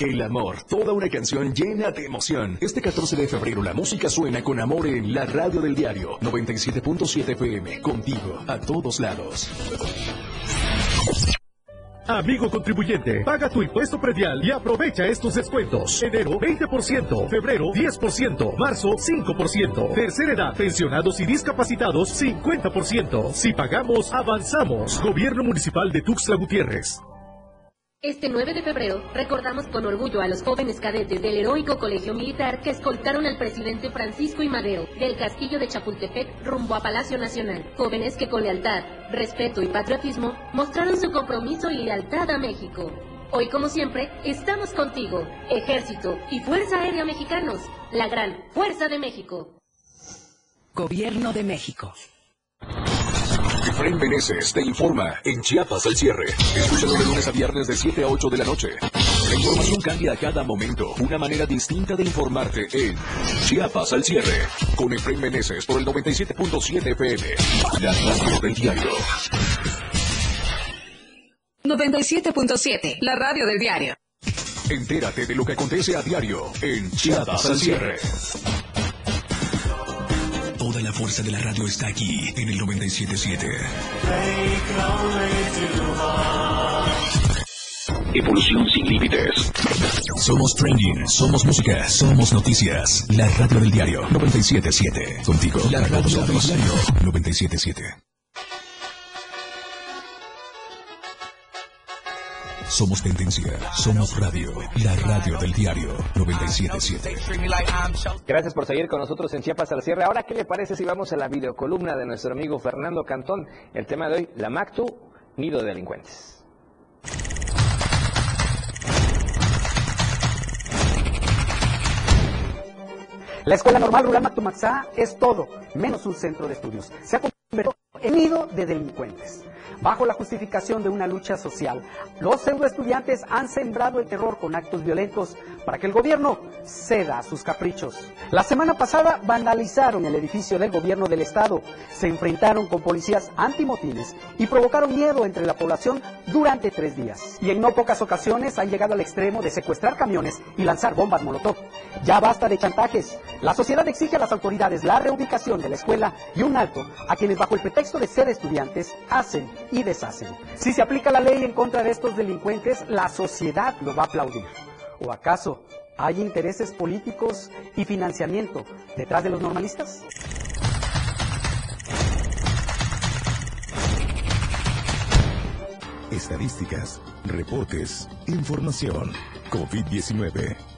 El amor, toda una canción llena de emoción. Este 14 de febrero la música suena con amor en la radio del diario 97.7 FM, contigo a todos lados. Amigo contribuyente, paga tu impuesto predial y aprovecha estos descuentos. Enero 20%, febrero 10%, marzo 5%, tercera edad, pensionados y discapacitados 50%. Si pagamos, avanzamos. Gobierno Municipal de Tuxtla Gutiérrez. Este 9 de febrero recordamos con orgullo a los jóvenes cadetes del heroico colegio militar que escoltaron al presidente Francisco y Madero del castillo de Chapultepec rumbo a Palacio Nacional. Jóvenes que con lealtad, respeto y patriotismo mostraron su compromiso y lealtad a México. Hoy, como siempre, estamos contigo, Ejército y Fuerza Aérea Mexicanos, la gran Fuerza de México. Gobierno de México. Efraín Meneses te informa en Chiapas al cierre. Escúchalo de lunes a viernes de 7 a 8 de la noche. La información cambia a cada momento. Una manera distinta de informarte en Chiapas al cierre. Con Efraín Meneses por el 97.7 FM. La radio del diario. 97.7, la radio del diario. Entérate de lo que acontece a diario en Chiapas al cierre. Toda la fuerza de la radio está aquí en el 977. Evolución sin límites. Somos trending, somos música, somos noticias. La radio del diario 977. Contigo, la radio del diario 977. Somos tendencia, somos radio, la radio del diario 977. Gracias por seguir con nosotros en Chiapas al cierre. Ahora, ¿qué le parece si vamos a la videocolumna de nuestro amigo Fernando Cantón? El tema de hoy, la MACTU, nido de delincuentes. La Escuela Normal Rural Mactumaxá es todo, menos un centro de estudios. Se ha convertido en nido de delincuentes. Bajo la justificación de una lucha social, los pseudoestudiantes han sembrado el terror con actos violentos para que el gobierno ceda a sus caprichos. La semana pasada vandalizaron el edificio del gobierno del estado, se enfrentaron con policías antimotines y provocaron miedo entre la población durante tres días. Y en no pocas ocasiones han llegado al extremo de secuestrar camiones y lanzar bombas molotov. Ya basta de chantajes. La sociedad exige a las autoridades la reubicación de la escuela y un alto a quienes bajo el pretexto de ser estudiantes hacen y deshacen. Si se aplica la ley en contra de estos delincuentes, la sociedad lo va a aplaudir. ¿O acaso hay intereses políticos y financiamiento detrás de los normalistas? Estadísticas, reportes, información. COVID-19.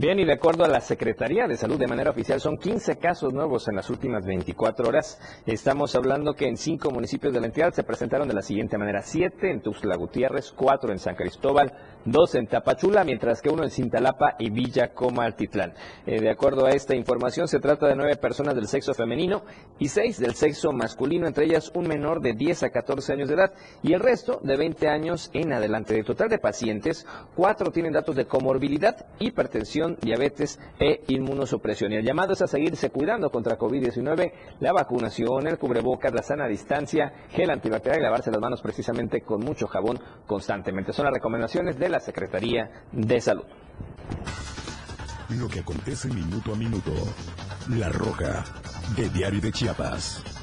Bien, y de acuerdo a la Secretaría de Salud de manera oficial, son 15 casos nuevos en las últimas 24 horas. Estamos hablando que en cinco municipios de la entidad se presentaron de la siguiente manera. Siete en Tuxtla Gutiérrez, cuatro en San Cristóbal, dos en Tapachula, mientras que uno en Cintalapa y Villa Comaltitlán. Eh, de acuerdo a esta información, se trata de nueve personas del sexo femenino y seis del sexo masculino, entre ellas un menor de 10 a 14 años de edad y el resto de 20 años en adelante. De total de pacientes, cuatro tienen datos de comorbilidad, hipertensión, diabetes e inmunosupresión. Y el llamado es a seguirse cuidando contra COVID-19, la vacunación, el cubrebocas, la sana distancia, gel antibacterial y lavarse las manos precisamente con mucho jabón constantemente. Son las recomendaciones de la Secretaría de Salud. Lo que acontece minuto a minuto. La Roja, de Diario de Chiapas.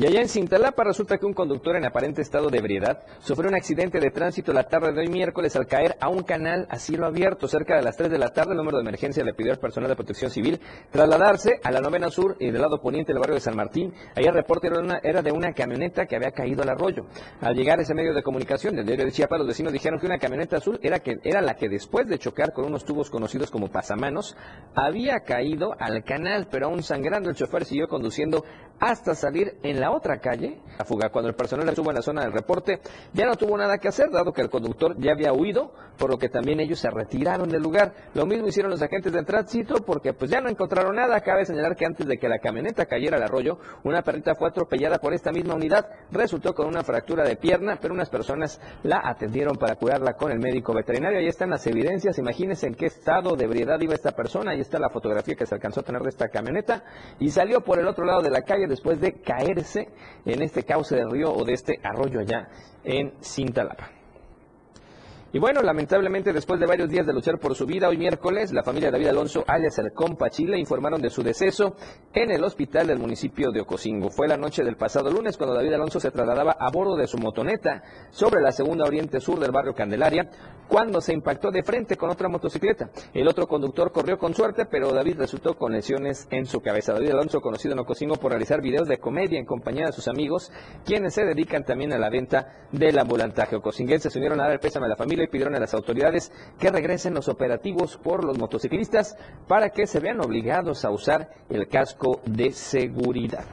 Y allá en Cintalapa resulta que un conductor en aparente estado de ebriedad sufrió un accidente de tránsito la tarde de hoy miércoles al caer a un canal a cielo abierto. Cerca de las 3 de la tarde, el número de emergencia le pidió al personal de protección civil trasladarse a la novena sur y del lado poniente del barrio de San Martín. Allá el reporte era, de una camioneta que había caído al arroyo. Al llegar a ese medio de comunicación del diario de Chiapas, los vecinos dijeron que una camioneta azul era, que, era la que después de chocar con unos tubos conocidos como pasamanos, había caído al canal, pero aún sangrando el chofer siguió conduciendo hasta salir en la otra calle a fuga. Cuando el personal estuvo en la zona del reporte, ya no tuvo nada que hacer, dado que el conductor ya había huido, por lo que también ellos se retiraron del lugar. Lo mismo hicieron los agentes de tránsito, porque pues ya no encontraron nada. Cabe señalar que antes de que la camioneta cayera al arroyo, una perrita fue atropellada por esta misma unidad. Resultó con una fractura de pierna, pero unas personas la atendieron para curarla con el médico veterinario. Ahí están las evidencias. Imagínense en qué estado de ebriedad iba esta persona. Ahí está la fotografía que se alcanzó a tener de esta camioneta. Y salió por el otro lado de la calle después de en este cauce del río o de este arroyo allá en Cintalapa. Y bueno, lamentablemente después de varios días de luchar por su vida, hoy miércoles la familia David Alonso, alias el compa Chile, informaron de su deceso en el hospital del municipio de Ocosingo. Fue la noche del pasado lunes cuando David Alonso se trasladaba a bordo de su motoneta sobre la segunda oriente sur del barrio Candelaria, cuando se impactó de frente con otra motocicleta. El otro conductor corrió con suerte, pero David resultó con lesiones en su cabeza. David Alonso, conocido en Ocosingo por realizar videos de comedia en compañía de sus amigos, quienes se dedican también a la venta del ambulantaje. Ocosinguenses se unieron a dar el pésame a la familia y pidieron a las autoridades que regresen los operativos por los motociclistas para que se vean obligados a usar el casco de seguridad.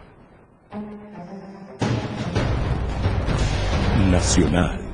Nacional.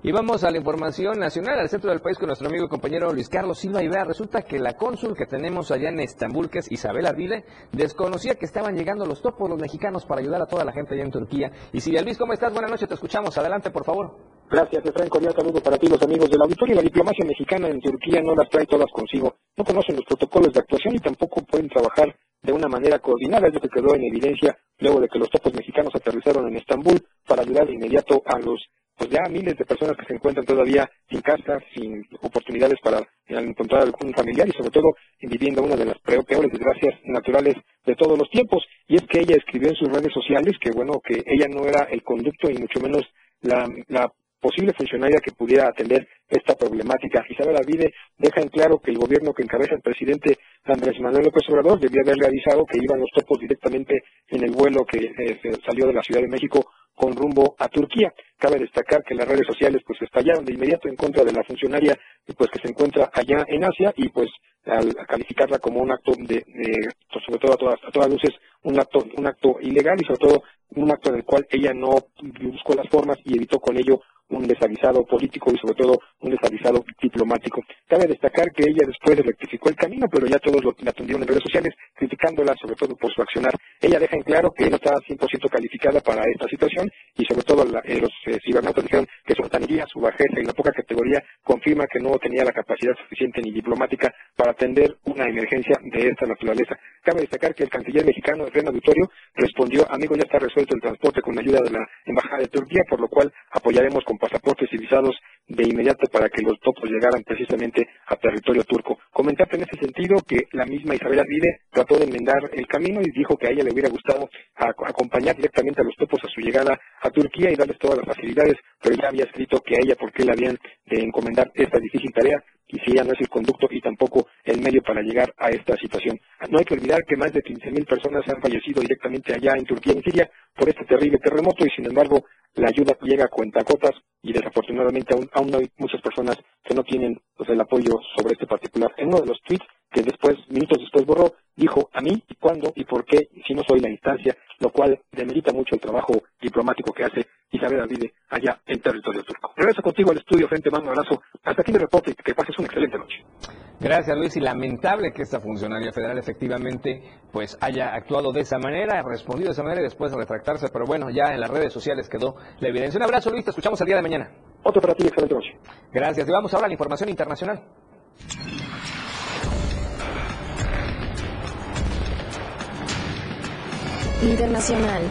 Y vamos a la información nacional, al centro del país con nuestro amigo y compañero Luis Carlos Silva y vea, resulta que la cónsul que tenemos allá en Estambul, que es Isabel Arvide, desconocía que estaban llegando los topos los mexicanos para ayudar a toda la gente allá en Turquía. Y Silvia Luis, ¿cómo estás? Buenas noches, te escuchamos. Adelante, por favor. Gracias, Efraín. Cordial saludo para ti, los amigos del auditorio. La diplomacia mexicana en Turquía no las trae todas consigo. No conocen los protocolos de actuación y tampoco pueden trabajar de una manera coordinada. Es lo que quedó en evidencia luego de que los topos mexicanos aterrizaron en Estambul para ayudar de inmediato a los pues ya miles de personas que se encuentran todavía sin casa, sin oportunidades para encontrar algún familiar y sobre todo viviendo una de las peor- peores desgracias naturales de todos los tiempos. Y es que ella escribió en sus redes sociales que bueno, que ella no era el conducto y mucho menos la posible funcionaria que pudiera atender esta problemática. Isabel Avide deja en claro que el gobierno que encabeza el presidente Andrés Manuel López Obrador debía haberle avisado que iban los topos directamente en el vuelo que eh, salió de la Ciudad de México con rumbo a Turquía. Cabe destacar que las redes sociales pues estallaron de inmediato en contra de la funcionaria pues que se encuentra allá en Asia y pues al calificarla como un acto de, de, pues, sobre todo a todas, a todas luces un acto un acto ilegal y sobre todo un acto en el cual ella no buscó las formas y evitó con ello un desavisado político y sobre todo un desavisado diplomático. Cabe destacar que ella después rectificó el camino, pero ya todos lo, atendieron en redes sociales, criticándola sobre todo por su accionar. Ella deja en claro que no está 100% calificada para esta situación y sobre todo la- eh, los eh, cibernautas dijeron que su altanería, su bajeza y la poca categoría confirma que no tenía la capacidad suficiente ni diplomática para atender una emergencia de esta naturaleza. Cabe destacar que el canciller mexicano, Renan Auditorio, respondió, amigo, ya está resuelto el transporte con la ayuda de la Embajada de Turquía, por lo cual apoyaremos con pasaportes y visados de inmediato para que los topos llegaran precisamente a territorio turco. Comentarte en ese sentido que la misma Isabel Arvide trató de enmendar el camino y dijo que a ella le hubiera gustado acompañar directamente a los topos a su llegada a Turquía y darles todas las facilidades, pero ya había escrito que a ella, porque le habían de encomendar esta difícil tarea, y Siria no es el conducto y tampoco el medio para llegar a esta situación. No hay que olvidar que más de 15.000 personas han fallecido directamente allá en Turquía y en Siria por este terrible terremoto y sin embargo la ayuda llega a cuentacotas y desafortunadamente aún, aún hay muchas personas que no tienen pues, el apoyo sobre este particular. En uno de los tweets que después, minutos después borró, dijo a mí y cuándo y por qué si no soy la instancia, lo cual demerita mucho el trabajo diplomático que hace Isabel Alvide allá en territorio turco. Regreso contigo al estudio, frente mando abrazo. Hasta aquí mi reporte que pases una excelente noche. Gracias Luis y lamentable que esta funcionaria federal efectivamente pues haya actuado de esa manera, respondido de esa manera y después de retractarse, pero bueno, ya en las redes sociales quedó la evidencia. Un abrazo Luis, te escuchamos el día de mañana. Otro para ti, excelente noche. Gracias y vamos ahora a la información internacional. Internacional.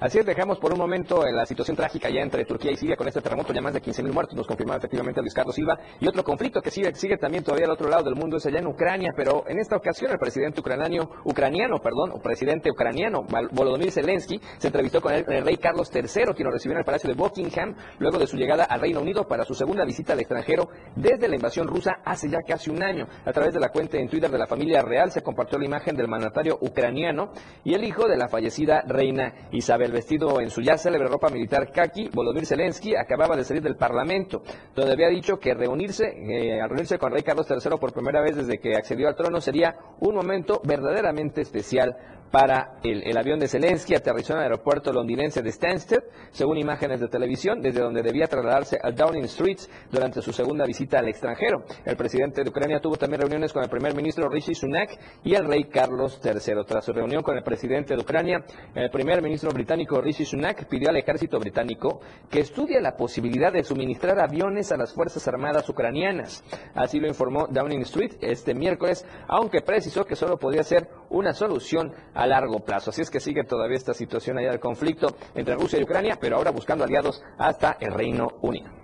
Así es, dejamos por un momento la situación trágica ya entre Turquía y Siria con este terremoto, ya más de 15.000 muertos, nos confirmaba efectivamente Luis Carlos Silva, y otro conflicto que sigue, sigue también todavía al otro lado del mundo es allá en Ucrania, pero en esta ocasión el presidente ucraniano, ucraniano, perdón, o presidente ucraniano, Volodymyr Zelensky, se entrevistó con el, el, rey Carlos III, quien lo recibió en el Palacio de Buckingham, luego de su llegada al Reino Unido para su segunda visita al extranjero desde la invasión rusa hace ya casi un año. A través de la cuenta en Twitter de la familia real se compartió la imagen del mandatario ucraniano y el hijo de la fallecida reina Isabel, vestido en su ya célebre ropa militar kaki, Volodymyr Zelensky acababa de salir del Parlamento, donde había dicho que reunirse, eh, reunirse con Rey Carlos III por primera vez desde que accedió al trono sería un momento verdaderamente especial para el, avión de Zelensky aterrizó en el aeropuerto londinense de Stansted, según imágenes de televisión, desde donde debía trasladarse a Downing Street durante su segunda visita al extranjero. El presidente de Ucrania tuvo también reuniones con el primer ministro Rishi Sunak y el rey Carlos III. Tras su reunión con el presidente de Ucrania, el primer ministro británico Rishi Sunak pidió al ejército británico que estudie la posibilidad de suministrar aviones a las Fuerzas Armadas ucranianas. Así lo informó Downing Street este miércoles, aunque precisó que solo podía ser una solución a largo plazo. Así es que sigue todavía esta situación allá del conflicto entre Rusia y Ucrania, pero ahora buscando aliados hasta el Reino Unido.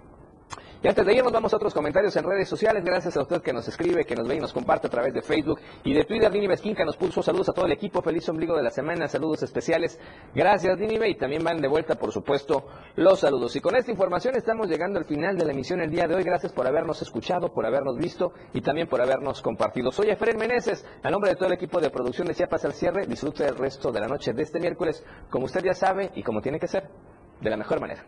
Y antes de irnos vamos a otros comentarios en redes sociales. Gracias a usted que nos escribe, que nos ve y nos comparte a través de Facebook y de Twitter. Dini Esquinca nos puso saludos a todo el equipo. Feliz ombligo de la semana. Saludos especiales. Gracias, Dinive. Y también van de vuelta, por supuesto, los saludos. Y con esta información estamos llegando al final de la emisión el día de hoy. Gracias por habernos escuchado, por habernos visto y también por habernos compartido. Soy Efren Meneses. A nombre de todo el equipo de producción de Chiapas al cierre, disfrute el resto de la noche de este miércoles, como usted ya sabe y como tiene que ser, de la mejor manera.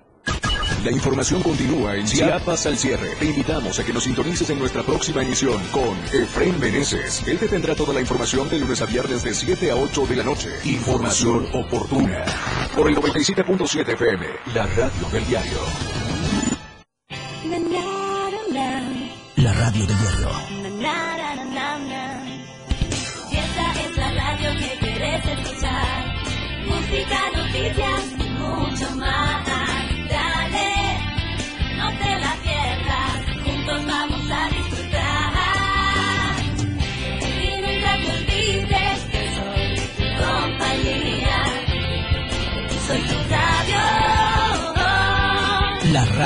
La información continúa en Chiapas al cierre. Te invitamos a que nos sintonices en nuestra próxima emisión con Efraín Meneses. Él te tendrá toda la información de lunes a viernes de 7 a 8 de la noche. Información oportuna. Por el 97.7 FM, la radio del diario. La radio del diario. Esta es la radio que quieres escuchar. Música, noticias, mucho más.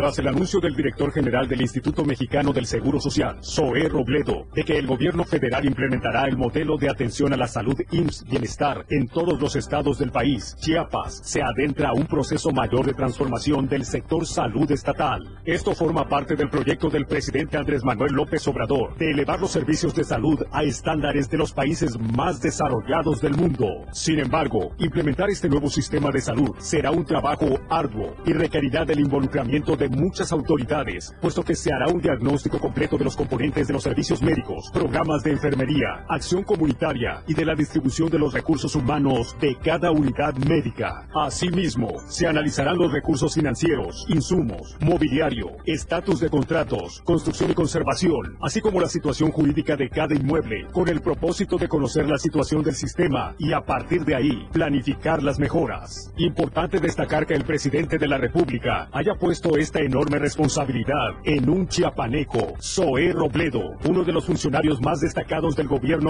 Tras el anuncio del director general del Instituto Mexicano del Seguro Social, Zoé Robledo, de que el gobierno federal implementará el modelo de atención a la salud IMSS Bienestar en todos los estados del país, Chiapas se adentra a un proceso mayor de transformación del sector salud estatal. Esto forma parte del proyecto del presidente Andrés Manuel López Obrador de elevar los servicios de salud a estándares de los países más desarrollados del mundo. Sin embargo, implementar este nuevo sistema de salud será un trabajo arduo y requerirá del involucramiento de muchas autoridades, puesto que se hará un diagnóstico completo de los componentes de los servicios médicos, programas de enfermería, acción comunitaria y de la distribución de los recursos humanos de cada unidad médica. Asimismo, se analizarán los recursos financieros, insumos, mobiliario, estatus de contratos, construcción y conservación, así como la situación jurídica de cada inmueble, con el propósito de conocer la situación del sistema y a partir de ahí planificar las mejoras. Importante destacar que el presidente de la República haya puesto enorme responsabilidad en un chiapaneco, Zoé Robledo, uno de los funcionarios más destacados del gobierno